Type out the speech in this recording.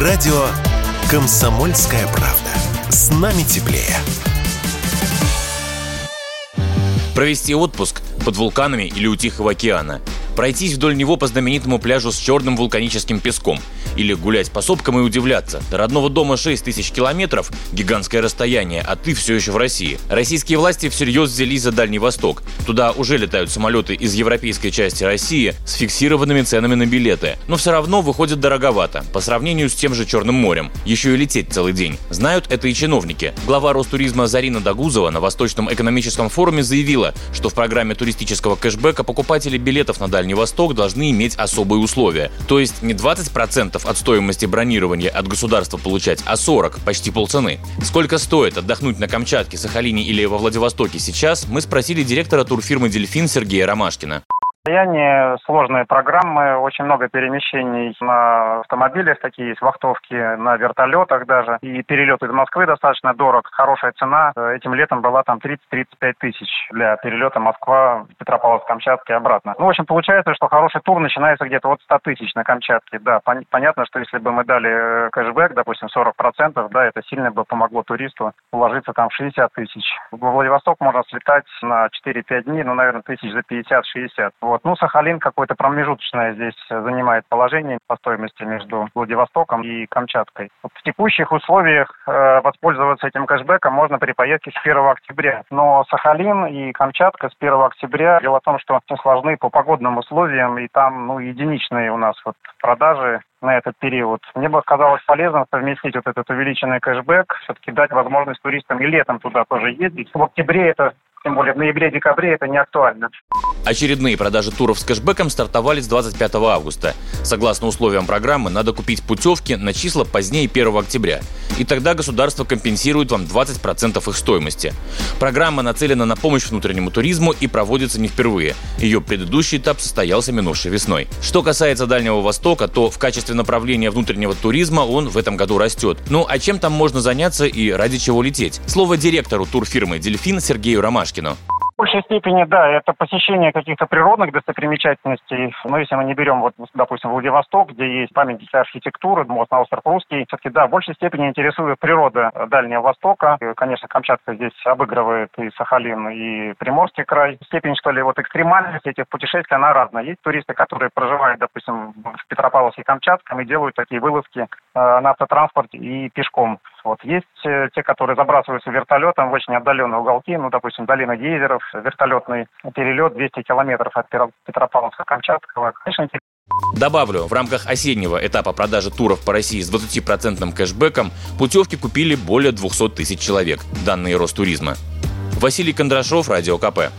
Радио «Комсомольская правда». С нами теплее. Провести отпуск под вулканами или у Тихого океана. Пройтись вдоль него по знаменитому пляжу с черным вулканическим песком – или гулять по сопкам и удивляться. До родного дома 6 тысяч километров – гигантское расстояние, а ты все еще в России. Российские власти всерьез взялись за Дальний Восток. Туда уже летают самолеты из европейской части России с фиксированными ценами на билеты. Но все равно выходит дороговато, по сравнению с тем же Черным морем. Еще и лететь целый день. Знают это и чиновники. Глава Ростуризма Зарина Дагузова на Восточном экономическом форуме заявила, что в программе туристического кэшбэка покупатели билетов на Дальний Восток должны иметь особые условия. То есть не 20% от стоимости бронирования от государства получать, а 40, почти полцены. Сколько стоит отдохнуть на Камчатке, Сахалине или во Владивостоке сейчас, мы спросили директора турфирмы «Дельфин» Сергея Ромашкина. Состояние сложные программы, очень много перемещений на автомобилях, такие есть вахтовки на вертолетах даже. И перелет из Москвы достаточно дорог, хорошая цена. Этим летом была там 30-35 тысяч для перелета Москва, Петропавловск-Камчатке и обратно. Ну, в общем, получается, что хороший тур начинается где-то от 100 тысяч на Камчатке. Да, пон- понятно, что если бы мы дали э, кэшбэк, допустим, 40%, да, это сильно бы помогло туристу уложиться там в 60 тысяч. Во Владивосток можно слетать на 4-5 дней, ну, наверное, тысяч за 50-60. Вот. Ну, Сахалин какое-то промежуточное здесь занимает положение по стоимости между Владивостоком и Камчаткой. Вот в текущих условиях э, воспользоваться этим кэшбэком можно при поездке с 1 октября. Но Сахалин и Камчатка с 1 октября, дело в том, что сложны по погодным условиям, и там ну, единичные у нас вот продажи на этот период. Мне бы казалось полезным совместить вот этот увеличенный кэшбэк, все-таки дать возможность туристам и летом туда тоже ездить. В октябре это тем более в ноябре-декабре это не актуально. Очередные продажи туров с кэшбэком стартовали с 25 августа. Согласно условиям программы, надо купить путевки на числа позднее 1 октября. И тогда государство компенсирует вам 20% их стоимости. Программа нацелена на помощь внутреннему туризму и проводится не впервые. Ее предыдущий этап состоялся минувшей весной. Что касается Дальнего Востока, то в качестве направления внутреннего туризма он в этом году растет. Ну а чем там можно заняться и ради чего лететь? Слово директору турфирмы «Дельфин» Сергею Ромашкину большей степени, да, это посещение каких-то природных достопримечательностей. Но если мы не берем, вот, допустим, Владивосток, где есть памятники архитектуры, мост на остров Русский, все-таки, да, в большей степени интересует природа Дальнего Востока. И, конечно, Камчатка здесь обыгрывает и Сахалин, и Приморский край. Степень, что ли, вот экстремальности этих путешествий, она разная. Есть туристы, которые проживают, допустим, в Петропавловске Камчатском и делают такие вылазки на автотранспорте и пешком. Вот есть э, те, которые забрасываются вертолетом в очень отдаленные уголки, ну, допустим, долина гейзеров, вертолетный перелет 200 километров от Петропавловска-Камчатского. Конечно, Добавлю, в рамках осеннего этапа продажи туров по России с 20% кэшбэком путевки купили более 200 тысяч человек, данные Ростуризма. Василий Кондрашов, Радио КП.